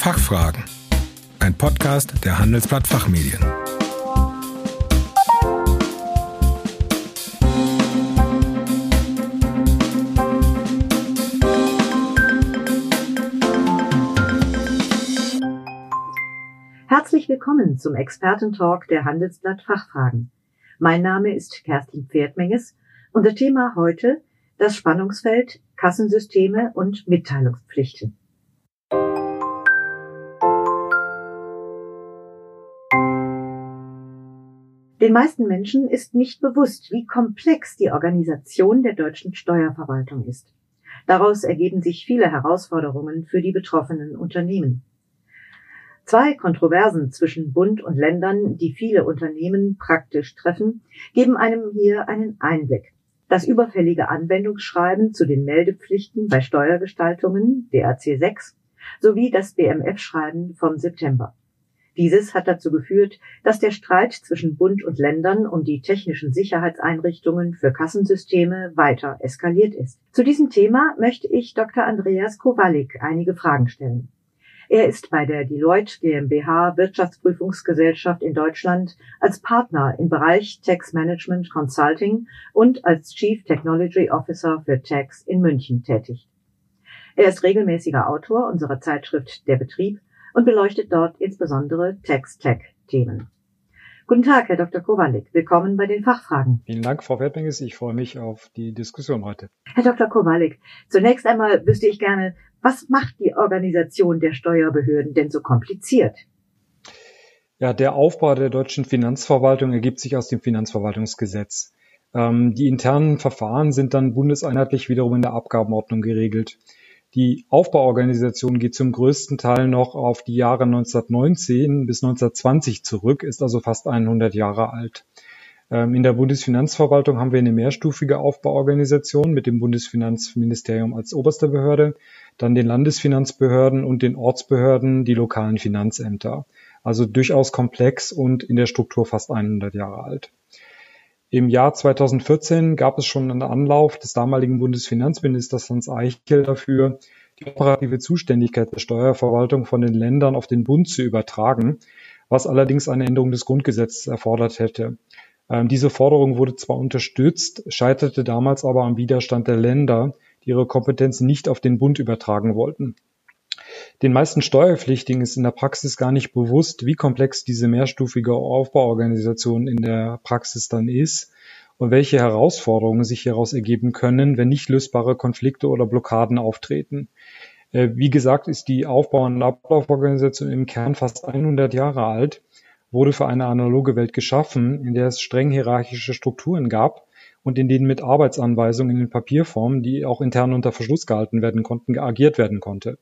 Fachfragen. Ein Podcast der Handelsblatt Fachmedien. Herzlich willkommen zum Expertentalk der Handelsblatt Fachfragen. Mein Name ist Kerstin Pferdmenges und das Thema heute das Spannungsfeld Kassensysteme und Mitteilungspflichten. Den meisten Menschen ist nicht bewusst, wie komplex die Organisation der deutschen Steuerverwaltung ist. Daraus ergeben sich viele Herausforderungen für die betroffenen Unternehmen. Zwei Kontroversen zwischen Bund und Ländern, die viele Unternehmen praktisch treffen, geben einem hier einen Einblick. Das überfällige Anwendungsschreiben zu den Meldepflichten bei Steuergestaltungen, DRC 6, sowie das BMF-Schreiben vom September. Dieses hat dazu geführt, dass der Streit zwischen Bund und Ländern um die technischen Sicherheitseinrichtungen für Kassensysteme weiter eskaliert ist. Zu diesem Thema möchte ich Dr. Andreas Kowalik einige Fragen stellen. Er ist bei der Deloitte GmbH Wirtschaftsprüfungsgesellschaft in Deutschland als Partner im Bereich Tax Management Consulting und als Chief Technology Officer für Tax in München tätig. Er ist regelmäßiger Autor unserer Zeitschrift Der Betrieb und beleuchtet dort insbesondere Tax-Tech-Themen. Guten Tag, Herr Dr. Kowalik. Willkommen bei den Fachfragen. Vielen Dank, Frau Wertmenges. Ich freue mich auf die Diskussion heute. Herr Dr. Kowalik, zunächst einmal wüsste ich gerne, was macht die Organisation der Steuerbehörden denn so kompliziert? Ja, der Aufbau der deutschen Finanzverwaltung ergibt sich aus dem Finanzverwaltungsgesetz. Ähm, die internen Verfahren sind dann bundeseinheitlich wiederum in der Abgabenordnung geregelt. Die Aufbauorganisation geht zum größten Teil noch auf die Jahre 1919 bis 1920 zurück, ist also fast 100 Jahre alt. Ähm, in der Bundesfinanzverwaltung haben wir eine mehrstufige Aufbauorganisation mit dem Bundesfinanzministerium als oberste Behörde, dann den Landesfinanzbehörden und den Ortsbehörden, die lokalen Finanzämter. Also durchaus komplex und in der Struktur fast 100 Jahre alt. Im Jahr 2014 gab es schon einen Anlauf des damaligen Bundesfinanzministers Hans Eichel dafür, die operative Zuständigkeit der Steuerverwaltung von den Ländern auf den Bund zu übertragen, was allerdings eine Änderung des Grundgesetzes erfordert hätte. Ähm, diese Forderung wurde zwar unterstützt, scheiterte damals aber am Widerstand der Länder, die ihre Kompetenzen nicht auf den Bund übertragen wollten. Den meisten Steuerpflichtigen ist in der Praxis gar nicht bewusst, wie komplex diese mehrstufige Aufbauorganisation in der Praxis dann ist und welche Herausforderungen sich hieraus ergeben können, wenn nicht lösbare Konflikte oder Blockaden auftreten. Äh, wie gesagt, ist die Aufbau- und Ablauforganisation im Kern fast 100 Jahre alt, wurde für eine analoge Welt geschaffen, in der es streng hierarchische Strukturen gab und in denen mit Arbeitsanweisungen in Papierform, die auch intern unter Verschluss gehalten werden konnten, agiert werden konnte.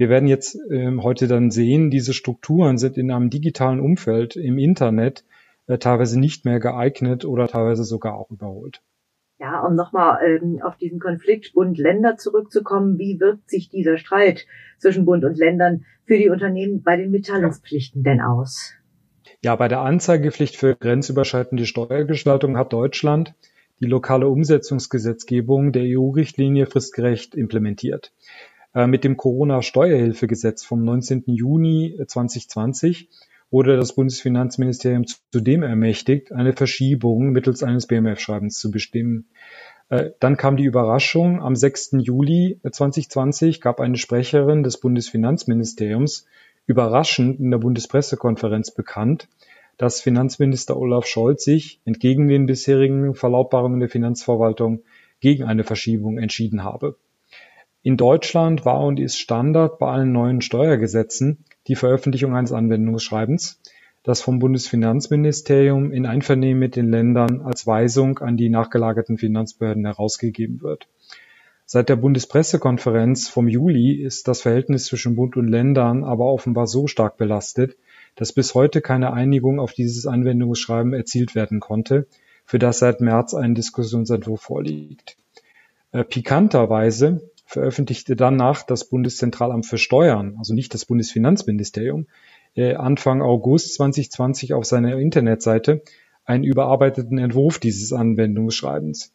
Wir werden jetzt ähm, heute dann sehen, diese Strukturen sind in einem digitalen Umfeld im Internet äh, teilweise nicht mehr geeignet oder teilweise sogar auch überholt. Ja, um nochmal ähm, auf diesen Konflikt Bund-Länder zurückzukommen, wie wirkt sich dieser Streit zwischen Bund und Ländern für die Unternehmen bei den Mitteilungspflichten denn aus? Ja, bei der Anzeigepflicht für grenzüberschreitende Steuergestaltung hat Deutschland die lokale Umsetzungsgesetzgebung der EU-Richtlinie fristgerecht implementiert. Äh, mit dem Corona-Steuerhilfegesetz vom 19. Juni 2020 wurde das Bundesfinanzministerium zudem ermächtigt, eine Verschiebung mittels eines BMF-Schreibens zu bestimmen. Äh, dann kam die Überraschung. Am 6. Juli 2020 gab eine Sprecherin des Bundesfinanzministeriums überraschend in der Bundespressekonferenz bekannt, dass Finanzminister Olaf Scholz sich entgegen den bisherigen Verlautbarungen der Finanzverwaltung gegen eine Verschiebung entschieden habe. In Deutschland war und ist Standard bei allen neuen Steuergesetzen die Veröffentlichung eines Anwendungsschreibens, das vom Bundesfinanzministerium in Einvernehmen mit den Ländern als Weisung an die nachgelagerten Finanzbehörden herausgegeben wird. Seit der Bundespressekonferenz vom Juli ist das Verhältnis zwischen Bund und Ländern aber offenbar so stark belastet, dass bis heute keine Einigung auf dieses Anwendungsschreiben erzielt werden konnte, für das seit März ein Diskussionsentwurf vorliegt. Äh, pikanterweise veröffentlichte danach das Bundeszentralamt für Steuern, also nicht das Bundesfinanzministerium, äh, Anfang August 2020 auf seiner Internetseite einen überarbeiteten Entwurf dieses Anwendungsschreibens.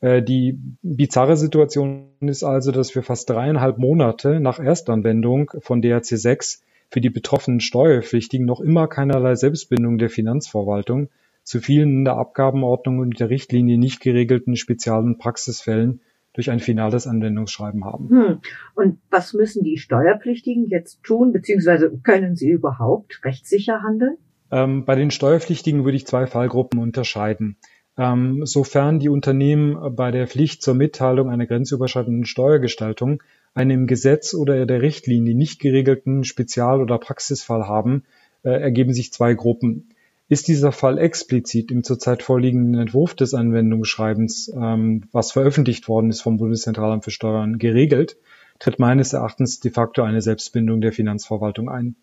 Äh, die bizarre Situation ist also, dass wir fast dreieinhalb Monate nach Erstanwendung von DRC 6 für die betroffenen Steuerpflichtigen noch immer keinerlei Selbstbindung der Finanzverwaltung zu vielen in der Abgabenordnung und der Richtlinie nicht geregelten und Praxisfällen durch ein finales Anwendungsschreiben haben. Hm. Und was müssen die Steuerpflichtigen jetzt tun, beziehungsweise können sie überhaupt rechtssicher handeln? Ähm, bei den Steuerpflichtigen würde ich zwei Fallgruppen unterscheiden. Ähm, sofern die Unternehmen bei der Pflicht zur Mitteilung einer grenzüberschreitenden Steuergestaltung einen im Gesetz oder der Richtlinie nicht geregelten Spezial- oder Praxisfall haben, äh, ergeben sich zwei Gruppen. Ist dieser Fall explizit im zurzeit vorliegenden Entwurf des Anwendungsschreibens, ähm, was veröffentlicht worden ist vom Bundeszentralamt für Steuern, geregelt, tritt meines Erachtens de facto eine Selbstbindung der Finanzverwaltung ein.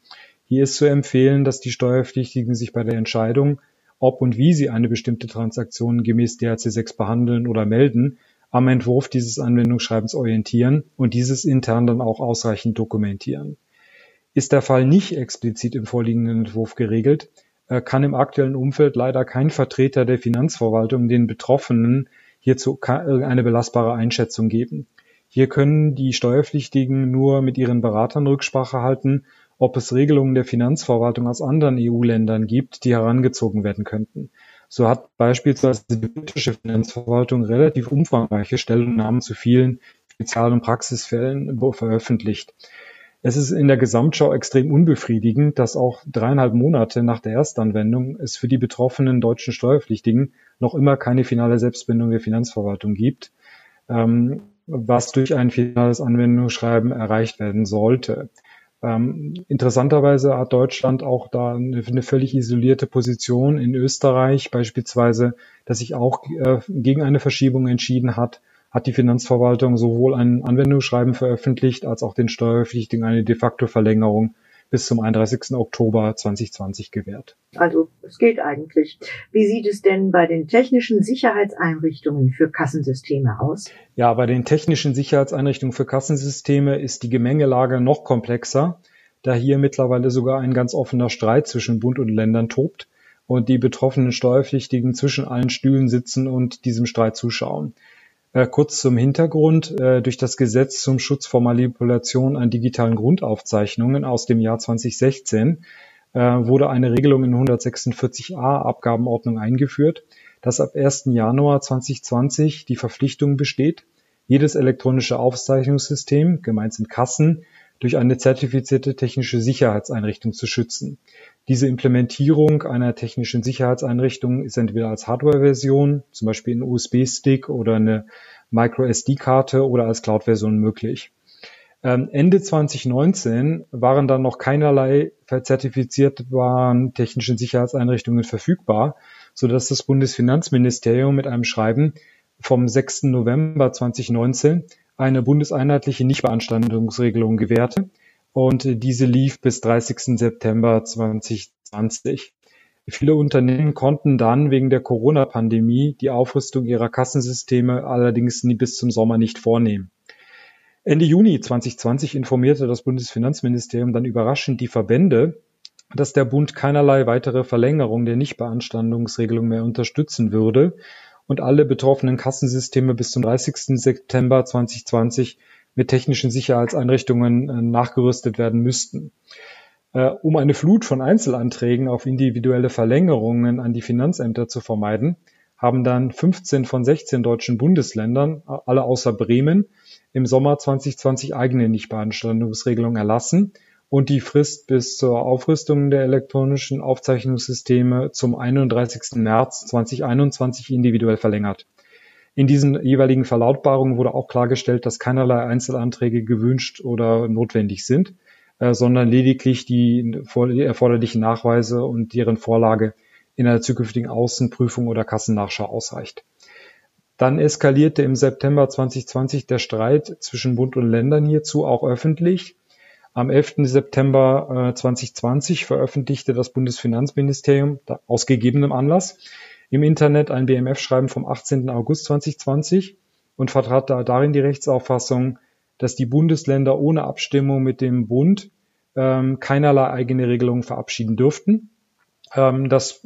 Hier ist zu empfehlen, dass die Steuerpflichtigen sich bei der Entscheidung, ob und wie sie eine bestimmte Transaktion gemäß DRC 6 behandeln oder melden, am Entwurf dieses Anwendungsschreibens orientieren und dieses intern dann auch ausreichend dokumentieren. Ist der Fall nicht explizit im vorliegenden Entwurf geregelt, kann im aktuellen Umfeld leider kein Vertreter der Finanzverwaltung den Betroffenen hierzu eine belastbare Einschätzung geben. Hier können die Steuerpflichtigen nur mit ihren Beratern Rücksprache halten, ob es Regelungen der Finanzverwaltung aus anderen EU-Ländern gibt, die herangezogen werden könnten. So hat beispielsweise die britische Finanzverwaltung relativ umfangreiche Stellungnahmen zu vielen Spezial- und Praxisfällen veröffentlicht. Es ist in der Gesamtschau extrem unbefriedigend, dass auch dreieinhalb Monate nach der Erstanwendung es für die betroffenen deutschen Steuerpflichtigen noch immer keine finale Selbstbindung der Finanzverwaltung gibt, ähm, was durch ein finales Anwendungsschreiben erreicht werden sollte. Ähm, interessanterweise hat Deutschland auch da eine, eine, völlig isolierte Position in Österreich, beispielsweise, dass sich auch äh, gegen eine Verschiebung entschieden hat, hat die Finanzverwaltung sowohl ein Anwendungsschreiben veröffentlicht als auch den Steuerpflichtigen eine de facto Verlängerung bis zum 31. Oktober 2020 gewährt. Also es geht eigentlich. Wie sieht es denn bei den technischen Sicherheitseinrichtungen für Kassensysteme aus? Ja, bei den technischen Sicherheitseinrichtungen für Kassensysteme ist die Gemengelage noch komplexer, da hier mittlerweile sogar ein ganz offener Streit zwischen Bund und Ländern tobt und die betroffenen Steuerpflichtigen zwischen allen Stühlen sitzen und diesem Streit zuschauen. Äh, kurz zum Hintergrund. Äh, durch das Gesetz zum Schutz vor Manipulation an digitalen Grundaufzeichnungen aus dem Jahr 2016 äh, wurde eine Regelung in 146a Abgabenordnung eingeführt, dass ab 1. Januar 2020 die Verpflichtung besteht, jedes elektronische Aufzeichnungssystem, gemeint sind Kassen, durch eine zertifizierte technische Sicherheitseinrichtung zu schützen. Diese Implementierung einer technischen Sicherheitseinrichtung ist entweder als Hardware-Version, zum Beispiel ein USB-Stick oder eine Micro-SD-Karte oder als Cloud-Version möglich. Ähm, Ende 2019 waren dann noch keinerlei zertifizierbaren technischen Sicherheitseinrichtungen verfügbar, so dass das Bundesfinanzministerium mit einem Schreiben vom 6. November 2019 eine bundeseinheitliche Nichtbeanstandungsregelung gewährte und diese lief bis 30. September 2020. Viele Unternehmen konnten dann wegen der Corona-Pandemie die Aufrüstung ihrer Kassensysteme allerdings nie bis zum Sommer nicht vornehmen. Ende Juni 2020 informierte das Bundesfinanzministerium dann überraschend die Verbände, dass der Bund keinerlei weitere Verlängerung der Nichtbeanstandungsregelung mehr unterstützen würde und alle betroffenen Kassensysteme bis zum 30. September 2020 mit technischen Sicherheitseinrichtungen äh, nachgerüstet werden müssten. Äh, um eine Flut von Einzelanträgen auf individuelle Verlängerungen an die Finanzämter zu vermeiden, haben dann 15 von 16 deutschen Bundesländern, alle außer Bremen, im Sommer 2020 eigene Nichtbeanstandungsregelungen erlassen und die Frist bis zur Aufrüstung der elektronischen Aufzeichnungssysteme zum 31. März 2021 individuell verlängert. In diesen jeweiligen Verlautbarungen wurde auch klargestellt, dass keinerlei Einzelanträge gewünscht oder notwendig sind, äh, sondern lediglich die, erforderlichen Nachweise und deren Vorlage in einer zukünftigen Außenprüfung oder Kassennachschau ausreicht. Dann eskalierte im September 2020 der Streit zwischen Bund und Ländern hierzu auch öffentlich. Am 11. September äh, 2020 veröffentlichte das Bundesfinanzministerium aus gegebenem Anlass im Internet ein BMF-Schreiben vom 18. August 2020 und vertrat da darin die Rechtsauffassung, dass die Bundesländer ohne Abstimmung mit dem Bund ähm, keinerlei eigene Regelungen verabschieden dürften. Ähm, das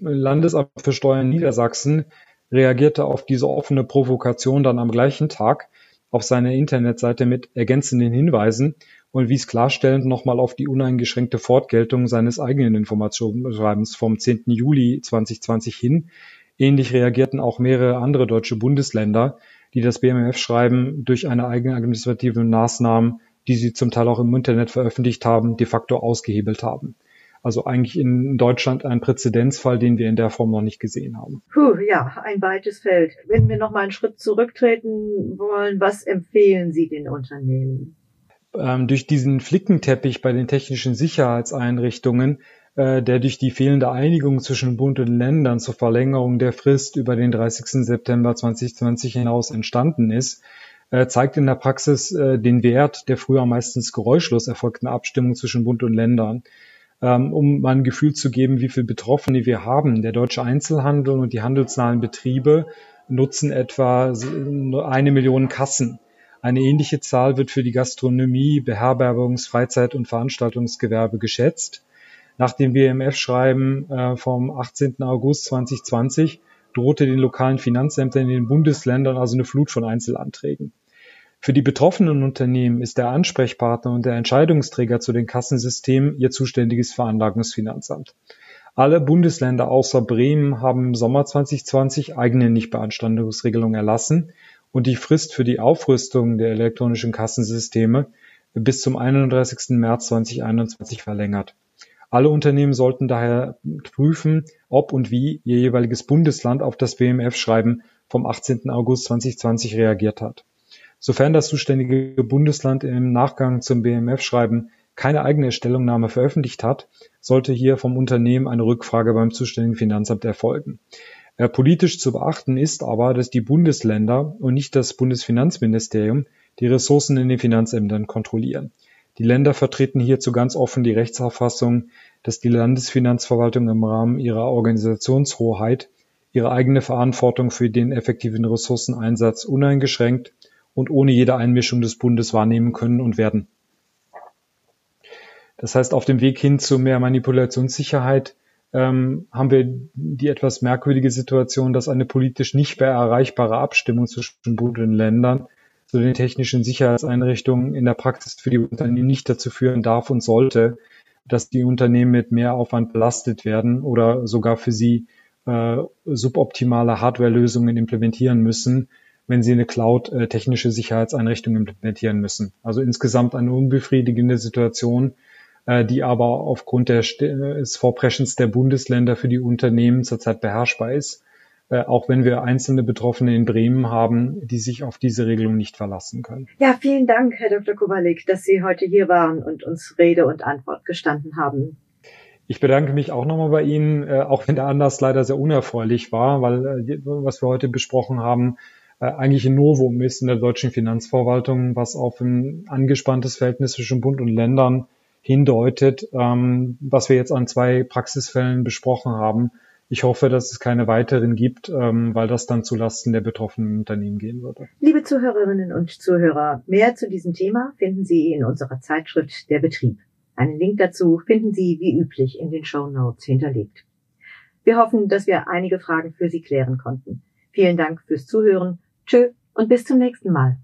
Landesamt für Steuern Niedersachsen reagierte auf diese offene Provokation dann am gleichen Tag auf seiner Internetseite mit ergänzenden Hinweisen und wies klarstellend nochmal auf die uneingeschränkte Fortgeltung seines eigenen Informationsschreibens vom 10. Juli 2020 hin. Ähnlich reagierten auch mehrere andere deutsche Bundesländer, die das BMF-Schreiben durch eine eigene administrative Maßnahmen, die sie zum Teil auch im Internet veröffentlicht haben, de facto ausgehebelt haben. Also eigentlich in Deutschland ein Präzedenzfall, den wir in der Form noch nicht gesehen haben. Puh, ja, ein weites Feld. Wenn wir noch mal einen Schritt zurücktreten wollen, was empfehlen Sie den Unternehmen? Ähm, durch diesen Flickenteppich bei den technischen Sicherheitseinrichtungen, äh, der durch die fehlende Einigung zwischen Bund und Ländern zur Verlängerung der Frist über den 30. September 2020 hinaus entstanden ist, äh, zeigt in der Praxis äh, den Wert der früher meistens geräuschlos erfolgten Abstimmung zwischen Bund und Ländern ähm, um mal ein Gefühl zu geben, wie viele Betroffene wir haben. Der deutsche Einzelhandel und die handelsnahen Betriebe nutzen etwa eine Million Kassen. Eine ähnliche Zahl wird für die Gastronomie, Beherbergungs-, Freizeit- und Veranstaltungsgewerbe geschätzt. Nach dem BMF-Schreiben äh, vom 18. August 2020 drohte den lokalen Finanzämtern in den Bundesländern also eine Flut von Einzelanträgen. Für die betroffenen Unternehmen ist der Ansprechpartner und der Entscheidungsträger zu den Kassensystemen ihr zuständiges Veranlagungsfinanzamt. Alle Bundesländer außer Bremen haben im Sommer 2020 eigene Nichtbeanstandungsregelungen erlassen und die Frist für die Aufrüstung der elektronischen Kassensysteme bis zum 31. März 2021 verlängert. Alle Unternehmen sollten daher prüfen, ob und wie ihr jeweiliges Bundesland auf das BMF-Schreiben vom 18. August 2020 reagiert hat. Sofern das zuständige Bundesland im Nachgang zum BMF-Schreiben keine eigene Stellungnahme veröffentlicht hat, sollte hier vom Unternehmen eine Rückfrage beim zuständigen Finanzamt erfolgen. Politisch zu beachten ist aber, dass die Bundesländer und nicht das Bundesfinanzministerium die Ressourcen in den Finanzämtern kontrollieren. Die Länder vertreten hierzu ganz offen die Rechtsauffassung, dass die Landesfinanzverwaltung im Rahmen ihrer Organisationshoheit ihre eigene Verantwortung für den effektiven Ressourceneinsatz uneingeschränkt und ohne jede Einmischung des Bundes wahrnehmen können und werden. Das heißt, auf dem Weg hin zu mehr Manipulationssicherheit ähm, haben wir die etwas merkwürdige Situation, dass eine politisch nicht mehr erreichbare Abstimmung zwischen Bund und Ländern zu den technischen Sicherheitseinrichtungen in der Praxis für die Unternehmen nicht dazu führen darf und sollte, dass die Unternehmen mit mehr Aufwand belastet werden oder sogar für sie äh, suboptimale Hardwarelösungen implementieren müssen, wenn sie eine Cloud-technische Sicherheitseinrichtung implementieren müssen. Also insgesamt eine unbefriedigende Situation, äh, die aber aufgrund des Vorpreschens der Bundesländer für die Unternehmen zurzeit beherrschbar ist, äh, auch wenn wir einzelne Betroffene in Bremen haben, die sich auf diese Regelung nicht verlassen können. Ja, vielen Dank, Herr Dr. Kowalik, dass Sie heute hier waren und uns Rede und Antwort gestanden haben. Ich bedanke mich auch nochmal bei Ihnen, äh, auch wenn der Anlass leider sehr unerfreulich war, weil was wir heute besprochen haben, äh, eigentlich ein Novum ist in der deutschen Finanzverwaltung, was auf ein angespanntes Verhältnis zwischen Bund und Ländern hindeutet, ähm, was wir jetzt an zwei Praxisfällen besprochen haben. Ich hoffe, dass es keine weiteren gibt, ähm, weil das dann zulasten der betroffenen Unternehmen gehen würde. Liebe Zuhörerinnen und Zuhörer, mehr zu diesem Thema finden Sie in unserer Zeitschrift Der Betrieb. Einen Link dazu finden Sie wie üblich in den Show Notes hinterlegt. Wir hoffen, dass wir einige Fragen für Sie klären konnten. Vielen Dank fürs Zuhören Tschö und bis zum nächsten Mal.